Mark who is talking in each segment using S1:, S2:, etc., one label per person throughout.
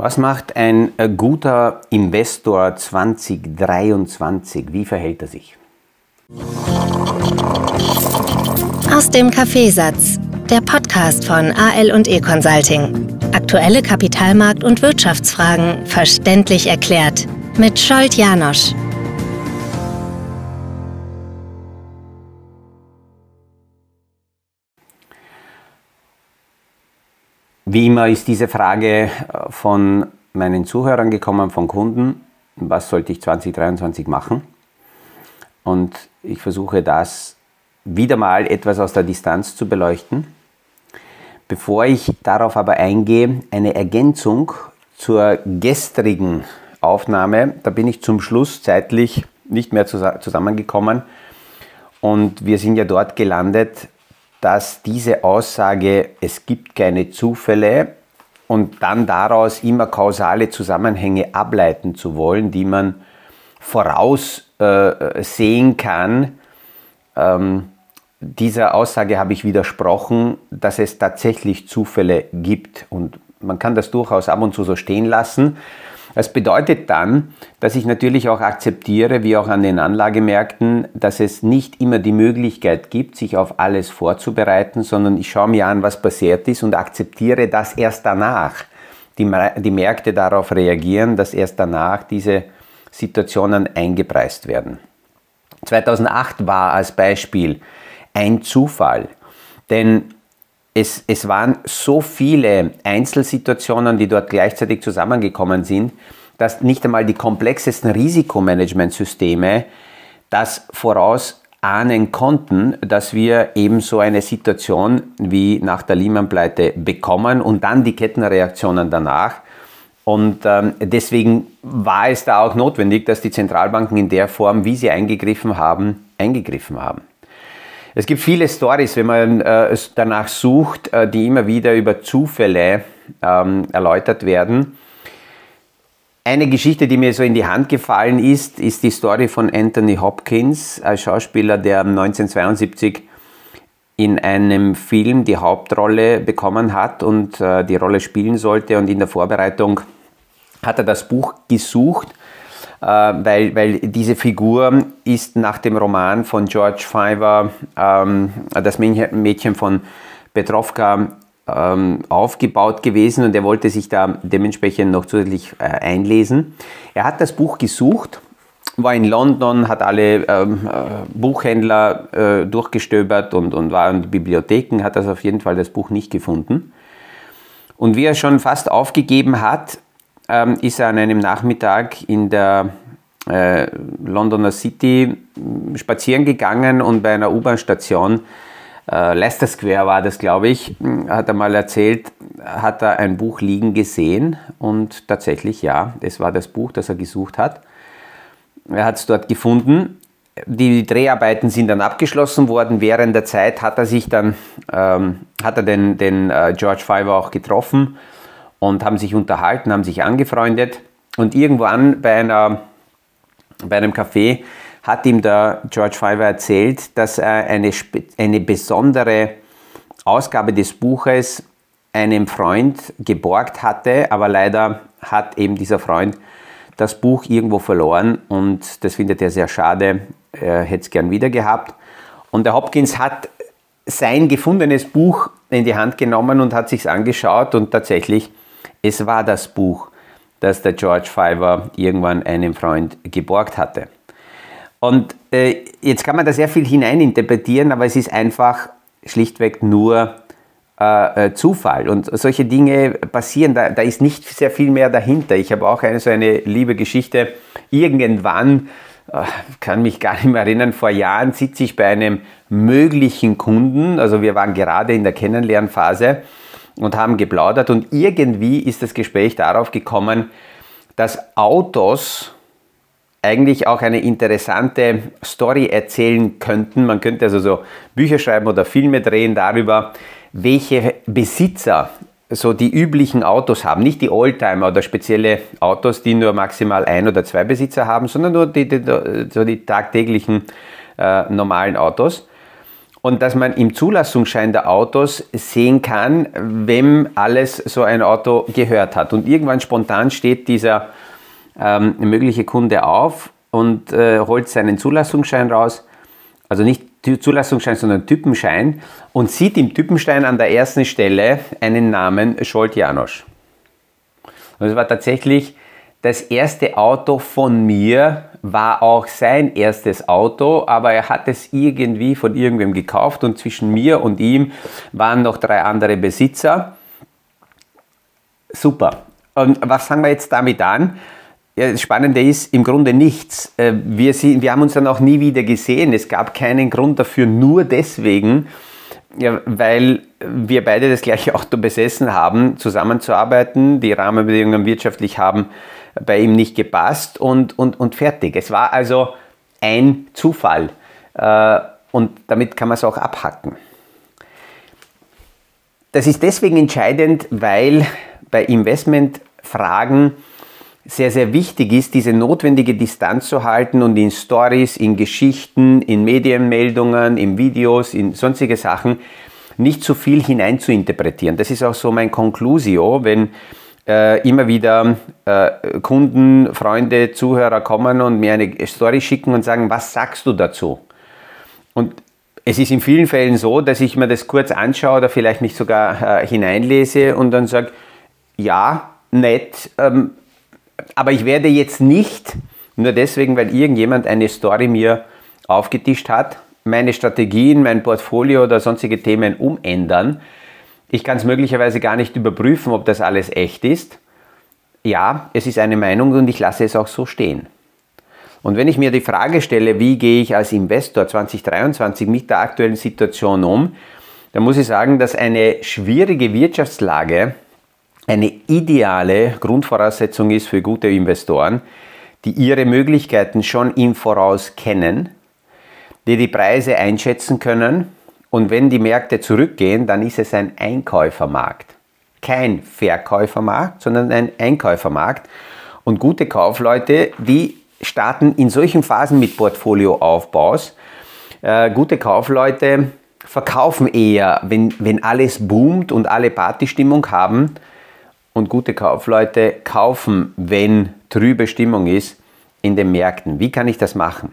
S1: Was macht ein äh, guter Investor 2023? Wie verhält er sich?
S2: Aus dem Kaffeesatz, der Podcast von AL und E Consulting. Aktuelle Kapitalmarkt- und Wirtschaftsfragen verständlich erklärt mit Scholt Janosch.
S1: Wie immer ist diese Frage äh, von meinen Zuhörern gekommen, von Kunden. Was sollte ich 2023 machen? Und ich versuche das wieder mal etwas aus der Distanz zu beleuchten. Bevor ich darauf aber eingehe, eine Ergänzung zur gestrigen Aufnahme. Da bin ich zum Schluss zeitlich nicht mehr zusammengekommen. Und wir sind ja dort gelandet, dass diese Aussage, es gibt keine Zufälle und dann daraus immer kausale Zusammenhänge ableiten zu wollen, die man voraussehen äh, kann, ähm, dieser Aussage habe ich widersprochen, dass es tatsächlich Zufälle gibt und man kann das durchaus ab und zu so stehen lassen. Das bedeutet dann, dass ich natürlich auch akzeptiere, wie auch an den Anlagemärkten, dass es nicht immer die Möglichkeit gibt, sich auf alles vorzubereiten, sondern ich schaue mir an, was passiert ist und akzeptiere, dass erst danach die, die Märkte darauf reagieren, dass erst danach diese Situationen eingepreist werden. 2008 war als Beispiel ein Zufall, denn es, es waren so viele Einzelsituationen, die dort gleichzeitig zusammengekommen sind, dass nicht einmal die komplexesten Risikomanagementsysteme das vorausahnen konnten, dass wir eben so eine Situation wie nach der Lehman-Pleite bekommen und dann die Kettenreaktionen danach. Und ähm, deswegen war es da auch notwendig, dass die Zentralbanken in der Form, wie sie eingegriffen haben, eingegriffen haben. Es gibt viele Stories, wenn man äh, danach sucht, äh, die immer wieder über Zufälle ähm, erläutert werden. Eine Geschichte, die mir so in die Hand gefallen ist, ist die Story von Anthony Hopkins, ein Schauspieler, der 1972 in einem Film die Hauptrolle bekommen hat und äh, die Rolle spielen sollte. Und in der Vorbereitung hat er das Buch gesucht weil, weil diese Figur ist nach dem Roman von George Fiver, ähm, das Mädchen von Petrovka, ähm, aufgebaut gewesen und er wollte sich da dementsprechend noch zusätzlich äh, einlesen. Er hat das Buch gesucht, war in London, hat alle ähm, äh, Buchhändler äh, durchgestöbert und, und war in Bibliotheken, hat das auf jeden Fall das Buch nicht gefunden. Und wie er schon fast aufgegeben hat, ähm, ist er an einem Nachmittag in der äh, Londoner City spazieren gegangen und bei einer U-Bahn-Station, äh, Leicester Square war das, glaube ich, hat er mal erzählt, hat er ein Buch liegen gesehen und tatsächlich, ja, es war das Buch, das er gesucht hat. Er hat es dort gefunden. Die Dreharbeiten sind dann abgeschlossen worden. Während der Zeit hat er sich dann, ähm, hat er den, den äh, George Fiver auch getroffen und haben sich unterhalten, haben sich angefreundet. Und irgendwann bei, einer, bei einem Café hat ihm der George Fiver erzählt, dass er eine, eine besondere Ausgabe des Buches einem Freund geborgt hatte, aber leider hat eben dieser Freund das Buch irgendwo verloren und das findet er sehr schade. Er hätte es gern wieder gehabt. Und der Hopkins hat sein gefundenes Buch in die Hand genommen und hat sich angeschaut und tatsächlich es war das Buch, das der George Fiver irgendwann einem Freund geborgt hatte. Und äh, jetzt kann man da sehr viel hineininterpretieren, aber es ist einfach schlichtweg nur äh, äh, Zufall. Und solche Dinge passieren, da, da, ist nicht sehr viel mehr dahinter. Ich habe auch eine so eine liebe Geschichte. Irgendwann, äh, kann mich gar nicht mehr erinnern, vor Jahren sitze ich bei einem möglichen Kunden, also wir waren gerade in der Kennenlernphase und haben geplaudert und irgendwie ist das Gespräch darauf gekommen, dass Autos eigentlich auch eine interessante Story erzählen könnten. Man könnte also so Bücher schreiben oder Filme drehen darüber, welche Besitzer so die üblichen Autos haben. Nicht die Oldtimer oder spezielle Autos, die nur maximal ein oder zwei Besitzer haben, sondern nur die, die so die tagtäglichen äh, normalen Autos. Und dass man im Zulassungsschein der Autos sehen kann, wem alles so ein Auto gehört hat. Und irgendwann spontan steht dieser ähm, mögliche Kunde auf und äh, holt seinen Zulassungsschein raus, also nicht Zulassungsschein, sondern Typenschein und sieht im Typenschein an der ersten Stelle einen Namen Scholt Janosch. Und es war tatsächlich das erste Auto von mir, war auch sein erstes Auto, aber er hat es irgendwie von irgendwem gekauft und zwischen mir und ihm waren noch drei andere Besitzer. Super. Und was fangen wir jetzt damit an? Ja, das Spannende ist im Grunde nichts. Äh, wir, sind, wir haben uns dann auch nie wieder gesehen. Es gab keinen Grund dafür, nur deswegen, ja, weil wir beide das gleiche Auto besessen haben, zusammenzuarbeiten, die Rahmenbedingungen wirtschaftlich haben bei ihm nicht gepasst und, und, und fertig. Es war also ein Zufall äh, und damit kann man es auch abhacken. Das ist deswegen entscheidend, weil bei Investmentfragen sehr, sehr wichtig ist, diese notwendige Distanz zu halten und in Stories, in Geschichten, in Medienmeldungen, in Videos, in sonstige Sachen nicht zu viel hinein zu interpretieren. Das ist auch so mein Conclusio, wenn äh, immer wieder äh, Kunden, Freunde, Zuhörer kommen und mir eine Story schicken und sagen, was sagst du dazu? Und es ist in vielen Fällen so, dass ich mir das kurz anschaue oder vielleicht mich sogar äh, hineinlese und dann sage, ja, nett, ähm, aber ich werde jetzt nicht, nur deswegen, weil irgendjemand eine Story mir aufgetischt hat, meine Strategien, mein Portfolio oder sonstige Themen umändern, ich kann es möglicherweise gar nicht überprüfen, ob das alles echt ist. Ja, es ist eine Meinung und ich lasse es auch so stehen. Und wenn ich mir die Frage stelle, wie gehe ich als Investor 2023 mit der aktuellen Situation um, dann muss ich sagen, dass eine schwierige Wirtschaftslage eine ideale Grundvoraussetzung ist für gute Investoren, die ihre Möglichkeiten schon im Voraus kennen, die die Preise einschätzen können und wenn die Märkte zurückgehen, dann ist es ein Einkäufermarkt. Kein Verkäufermarkt, sondern ein Einkäufermarkt. Und gute Kaufleute, die starten in solchen Phasen mit Portfolioaufbaus. Äh, gute Kaufleute verkaufen eher, wenn, wenn alles boomt und alle Partystimmung haben. Und gute Kaufleute kaufen, wenn trübe Stimmung ist in den Märkten. Wie kann ich das machen?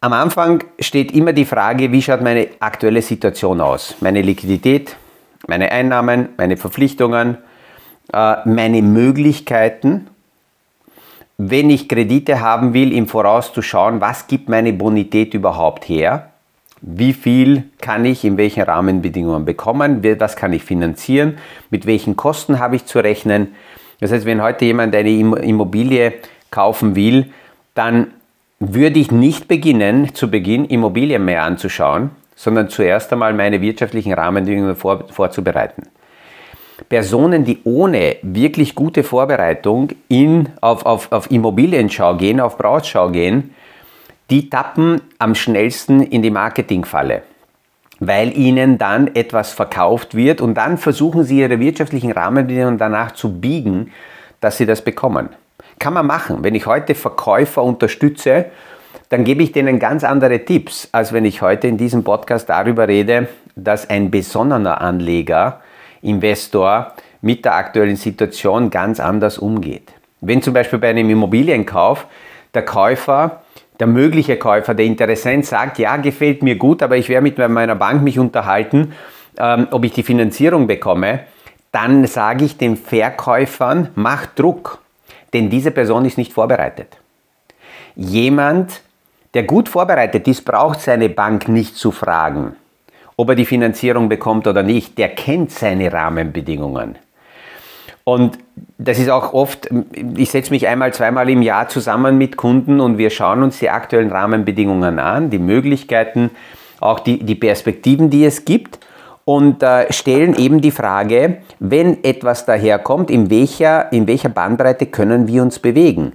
S1: Am Anfang steht immer die Frage, wie schaut meine aktuelle Situation aus? Meine Liquidität, meine Einnahmen, meine Verpflichtungen, äh, meine Möglichkeiten. Wenn ich Kredite haben will, im Voraus zu schauen, was gibt meine Bonität überhaupt her? Wie viel kann ich in welchen Rahmenbedingungen bekommen? Was kann ich finanzieren? Mit welchen Kosten habe ich zu rechnen? Das heißt, wenn heute jemand eine Immobilie kaufen will, dann würde ich nicht beginnen, zu Beginn Immobilien mehr anzuschauen, sondern zuerst einmal meine wirtschaftlichen Rahmenbedingungen vor, vorzubereiten. Personen, die ohne wirklich gute Vorbereitung in, auf, auf, auf Immobilienschau gehen, auf Brautschau gehen, die tappen am schnellsten in die Marketingfalle, weil ihnen dann etwas verkauft wird und dann versuchen sie ihre wirtschaftlichen Rahmenbedingungen danach zu biegen, dass sie das bekommen. Kann man machen. Wenn ich heute Verkäufer unterstütze, dann gebe ich denen ganz andere Tipps, als wenn ich heute in diesem Podcast darüber rede, dass ein besonnener Anleger, Investor mit der aktuellen Situation ganz anders umgeht. Wenn zum Beispiel bei einem Immobilienkauf der Käufer, der mögliche Käufer, der Interessent sagt, ja, gefällt mir gut, aber ich werde mit meiner Bank mich unterhalten, ähm, ob ich die Finanzierung bekomme, dann sage ich den Verkäufern, mach Druck. Denn diese Person ist nicht vorbereitet. Jemand, der gut vorbereitet ist, braucht seine Bank nicht zu fragen, ob er die Finanzierung bekommt oder nicht. Der kennt seine Rahmenbedingungen. Und das ist auch oft, ich setze mich einmal, zweimal im Jahr zusammen mit Kunden und wir schauen uns die aktuellen Rahmenbedingungen an, die Möglichkeiten, auch die, die Perspektiven, die es gibt und äh, stellen eben die Frage, wenn etwas daherkommt, in welcher, in welcher Bandbreite können wir uns bewegen?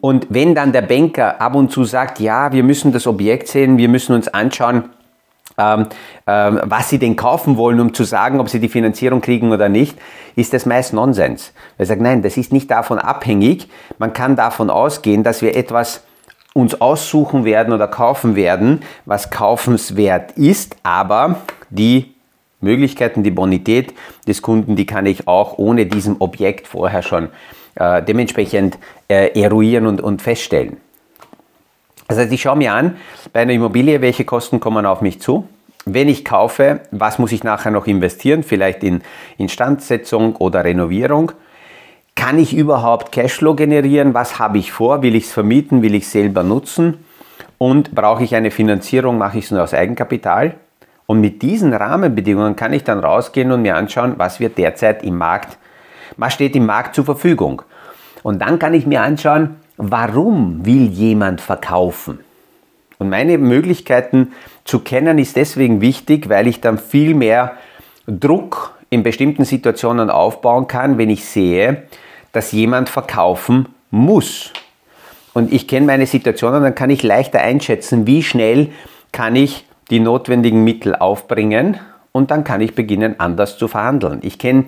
S1: Und wenn dann der Banker ab und zu sagt, ja, wir müssen das Objekt sehen, wir müssen uns anschauen, ähm, ähm, was sie denn kaufen wollen, um zu sagen, ob sie die Finanzierung kriegen oder nicht, ist das meist Nonsens. Er sagt, nein, das ist nicht davon abhängig. Man kann davon ausgehen, dass wir etwas uns aussuchen werden oder kaufen werden, was kaufenswert ist, aber die Möglichkeiten, die Bonität des Kunden, die kann ich auch ohne diesem Objekt vorher schon äh, dementsprechend äh, eruieren und, und feststellen. Das heißt, ich schaue mir an, bei einer Immobilie, welche Kosten kommen auf mich zu. Wenn ich kaufe, was muss ich nachher noch investieren? Vielleicht in Instandsetzung oder Renovierung. Kann ich überhaupt Cashflow generieren? Was habe ich vor? Will ich es vermieten? Will ich es selber nutzen? Und brauche ich eine Finanzierung? Mache ich es nur aus Eigenkapital? Und mit diesen Rahmenbedingungen kann ich dann rausgehen und mir anschauen, was wird derzeit im Markt, was steht im Markt zur Verfügung. Und dann kann ich mir anschauen, warum will jemand verkaufen? Und meine Möglichkeiten zu kennen ist deswegen wichtig, weil ich dann viel mehr Druck in bestimmten Situationen aufbauen kann, wenn ich sehe, dass jemand verkaufen muss. Und ich kenne meine Situationen, dann kann ich leichter einschätzen, wie schnell kann ich die notwendigen Mittel aufbringen und dann kann ich beginnen, anders zu verhandeln. Ich kenne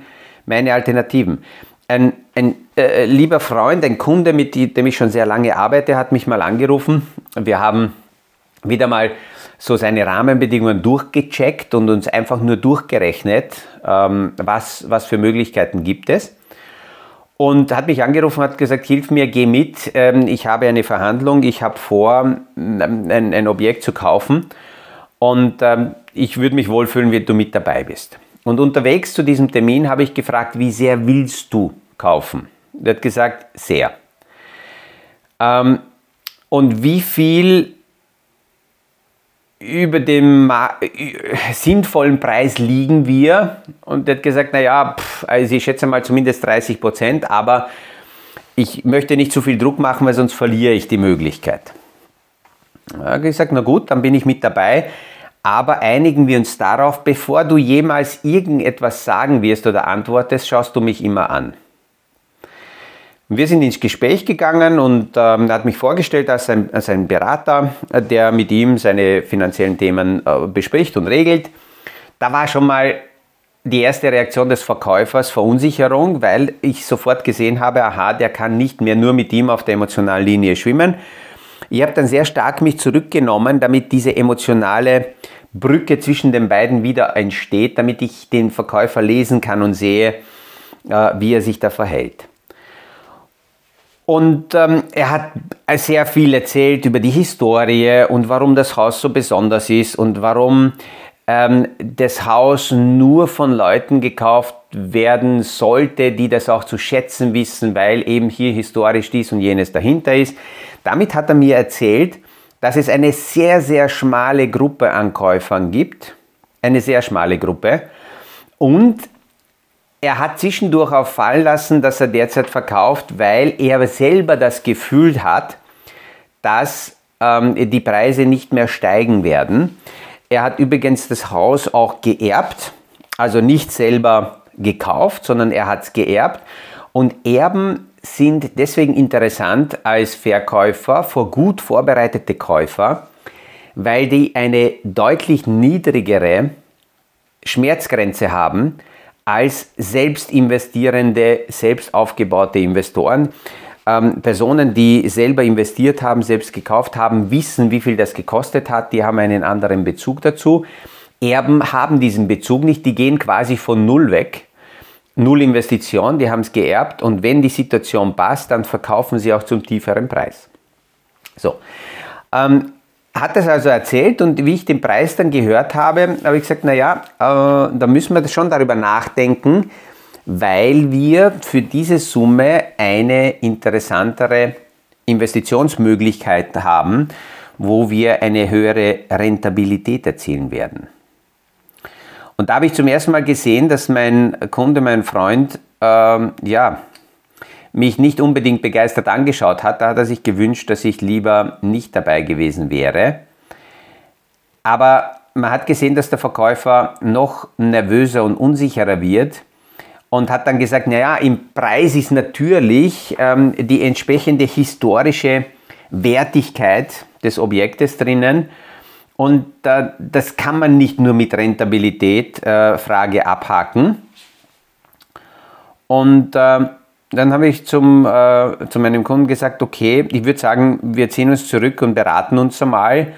S1: meine Alternativen. Ein, ein äh, lieber Freund, ein Kunde, mit dem ich schon sehr lange arbeite, hat mich mal angerufen. Wir haben wieder mal so seine Rahmenbedingungen durchgecheckt und uns einfach nur durchgerechnet, ähm, was, was für Möglichkeiten gibt es. Und hat mich angerufen hat gesagt, hilf mir, geh mit, ähm, ich habe eine Verhandlung, ich habe vor, ähm, ein, ein Objekt zu kaufen und ähm, ich würde mich wohlfühlen, wenn du mit dabei bist. Und unterwegs zu diesem Termin habe ich gefragt, wie sehr willst du kaufen? Er hat gesagt, sehr. Ähm, und wie viel über dem sinnvollen Preis liegen wir. Und er hat gesagt, naja, also ich schätze mal zumindest 30 Prozent, aber ich möchte nicht zu viel Druck machen, weil sonst verliere ich die Möglichkeit. Er hat gesagt, na gut, dann bin ich mit dabei. Aber einigen wir uns darauf, bevor du jemals irgendetwas sagen wirst oder antwortest, schaust du mich immer an. Wir sind ins Gespräch gegangen und ähm, er hat mich vorgestellt als ein, als ein Berater, der mit ihm seine finanziellen Themen äh, bespricht und regelt. Da war schon mal die erste Reaktion des Verkäufers Verunsicherung, weil ich sofort gesehen habe, aha, der kann nicht mehr nur mit ihm auf der emotionalen Linie schwimmen. Ich habe dann sehr stark mich zurückgenommen, damit diese emotionale Brücke zwischen den beiden wieder entsteht, damit ich den Verkäufer lesen kann und sehe, äh, wie er sich da verhält. Und ähm, er hat sehr viel erzählt über die Historie und warum das Haus so besonders ist und warum ähm, das Haus nur von Leuten gekauft werden sollte, die das auch zu schätzen wissen, weil eben hier historisch dies und jenes dahinter ist. Damit hat er mir erzählt, dass es eine sehr, sehr schmale Gruppe an Käufern gibt. Eine sehr schmale Gruppe. Und er hat zwischendurch auch fallen lassen, dass er derzeit verkauft, weil er selber das Gefühl hat, dass ähm, die Preise nicht mehr steigen werden. Er hat übrigens das Haus auch geerbt, also nicht selber gekauft, sondern er hat es geerbt. Und Erben sind deswegen interessant als Verkäufer vor gut vorbereitete Käufer, weil die eine deutlich niedrigere Schmerzgrenze haben als selbst investierende, selbst aufgebaute Investoren. Ähm, Personen, die selber investiert haben, selbst gekauft haben, wissen, wie viel das gekostet hat, die haben einen anderen Bezug dazu. Erben haben diesen Bezug nicht, die gehen quasi von Null weg. Null Investition, die haben es geerbt und wenn die Situation passt, dann verkaufen sie auch zum tieferen Preis. So. Ähm, hat das also erzählt und wie ich den Preis dann gehört habe, habe ich gesagt, naja, äh, da müssen wir schon darüber nachdenken, weil wir für diese Summe eine interessantere Investitionsmöglichkeit haben, wo wir eine höhere Rentabilität erzielen werden. Und da habe ich zum ersten Mal gesehen, dass mein Kunde, mein Freund, ähm, ja, mich nicht unbedingt begeistert angeschaut hat. Da hat er sich gewünscht, dass ich lieber nicht dabei gewesen wäre. Aber man hat gesehen, dass der Verkäufer noch nervöser und unsicherer wird und hat dann gesagt, naja, im Preis ist natürlich ähm, die entsprechende historische Wertigkeit des Objektes drinnen. Und äh, das kann man nicht nur mit Rentabilität äh, Frage abhaken. Und äh, dann habe ich zum, äh, zu meinem Kunden gesagt, okay, ich würde sagen, wir ziehen uns zurück und beraten uns einmal,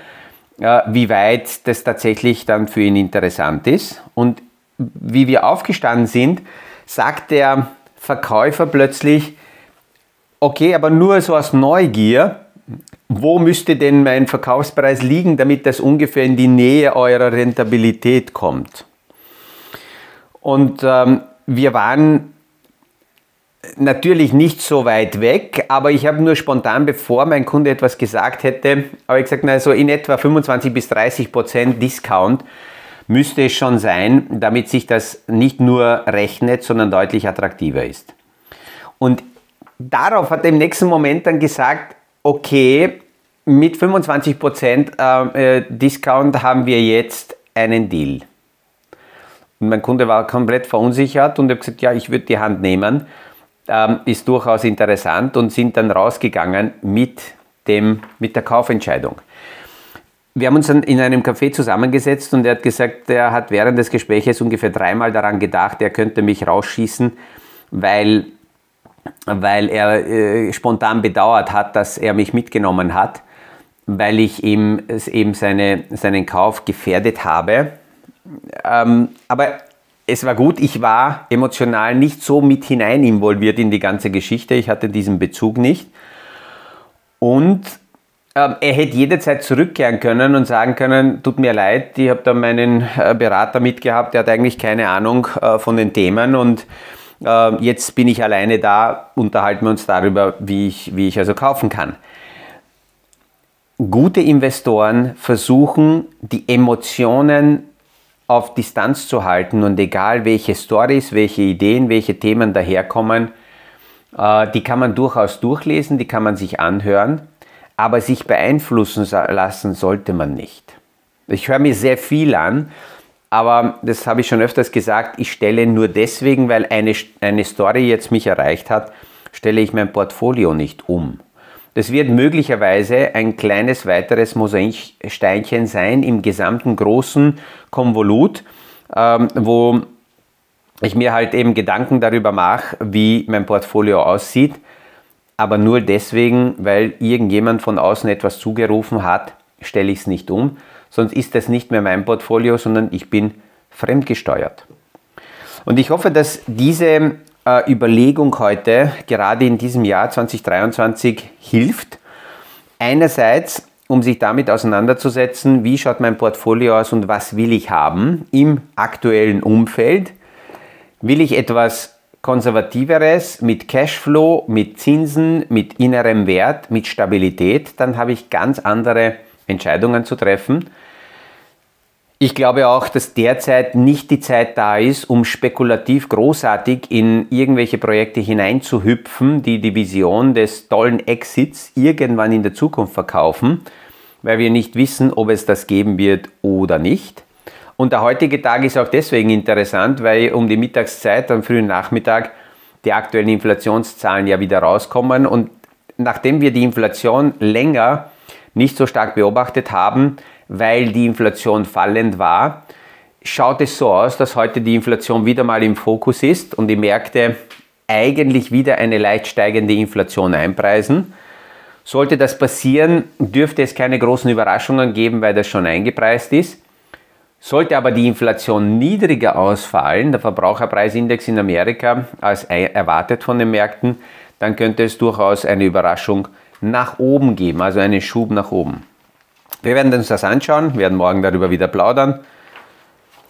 S1: äh, wie weit das tatsächlich dann für ihn interessant ist. Und wie wir aufgestanden sind, sagt der Verkäufer plötzlich, okay, aber nur so aus Neugier, wo müsste denn mein Verkaufspreis liegen, damit das ungefähr in die Nähe eurer Rentabilität kommt? Und ähm, wir waren natürlich nicht so weit weg, aber ich habe nur spontan, bevor mein Kunde etwas gesagt hätte, habe ich gesagt, na, so in etwa 25 bis 30 Prozent Discount müsste es schon sein, damit sich das nicht nur rechnet, sondern deutlich attraktiver ist. Und darauf hat er im nächsten Moment dann gesagt, okay, mit 25 Prozent äh, äh, Discount haben wir jetzt einen Deal. Und mein Kunde war komplett verunsichert und hat gesagt, ja, ich würde die Hand nehmen ähm, ist durchaus interessant und sind dann rausgegangen mit, dem, mit der Kaufentscheidung. Wir haben uns dann in einem Café zusammengesetzt und er hat gesagt, er hat während des Gesprächs ungefähr dreimal daran gedacht, er könnte mich rausschießen, weil, weil er äh, spontan bedauert hat, dass er mich mitgenommen hat, weil ich ihm eben seine, seinen Kauf gefährdet habe. Ähm, aber es war gut, ich war emotional nicht so mit hinein involviert in die ganze Geschichte. Ich hatte diesen Bezug nicht. Und ähm, er hätte jederzeit zurückkehren können und sagen können, tut mir leid, ich habe da meinen äh, Berater mitgehabt, der hat eigentlich keine Ahnung äh, von den Themen und jetzt bin ich alleine da, unterhalten wir uns darüber, wie ich, wie ich also kaufen kann. Gute Investoren versuchen, die Emotionen auf Distanz zu halten und egal welche Stories, welche Ideen, welche Themen daherkommen, äh, die kann man durchaus durchlesen, die kann man sich anhören, aber sich beeinflussen lassen sollte man nicht. Ich höre mir sehr viel an, aber das habe ich schon öfters gesagt, ich stelle nur deswegen, weil eine, eine Story jetzt mich erreicht hat, stelle ich mein Portfolio nicht um. Das wird möglicherweise ein kleines weiteres Mosaiksteinchen sein im gesamten großen Konvolut, ähm, wo ich mir halt eben Gedanken darüber mache, wie mein Portfolio aussieht, aber nur deswegen, weil irgendjemand von außen etwas zugerufen hat, stelle ich es nicht um, sonst ist das nicht mehr mein Portfolio, sondern ich bin fremdgesteuert. Und ich hoffe, dass diese äh, Überlegung heute, gerade in diesem Jahr 2023, hilft. Einerseits, um sich damit auseinanderzusetzen, wie schaut mein Portfolio aus und was will ich haben im aktuellen Umfeld. Will ich etwas konservativeres mit Cashflow, mit Zinsen, mit innerem Wert, mit Stabilität, dann habe ich ganz andere Entscheidungen zu treffen. Ich glaube auch, dass derzeit nicht die Zeit da ist, um spekulativ großartig in irgendwelche Projekte hineinzuhüpfen, die die Vision des tollen Exits irgendwann in der Zukunft verkaufen, weil wir nicht wissen, ob es das geben wird oder nicht. Und der heutige Tag ist auch deswegen interessant, weil um die Mittagszeit, am frühen Nachmittag, die aktuellen Inflationszahlen ja wieder rauskommen. Und nachdem wir die Inflation länger nicht so stark beobachtet haben, weil die Inflation fallend war, schaut es so aus, dass heute die Inflation wieder mal im Fokus ist und die Märkte eigentlich wieder eine leicht steigende Inflation einpreisen. Sollte das passieren, dürfte es keine großen Überraschungen geben, weil das schon eingepreist ist. Sollte aber die Inflation niedriger ausfallen, der Verbraucherpreisindex in Amerika als erwartet von den Märkten, dann könnte es durchaus eine Überraschung nach oben geben, also einen Schub nach oben. Wir werden uns das anschauen, werden morgen darüber wieder plaudern.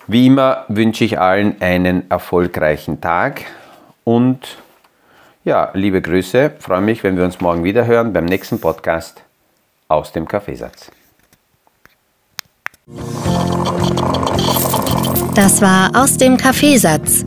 S1: Wie immer wünsche ich allen einen erfolgreichen Tag und ja, liebe Grüße, freue mich, wenn wir uns morgen wieder hören beim nächsten Podcast aus dem Kaffeesatz.
S2: Das war aus dem Kaffeesatz,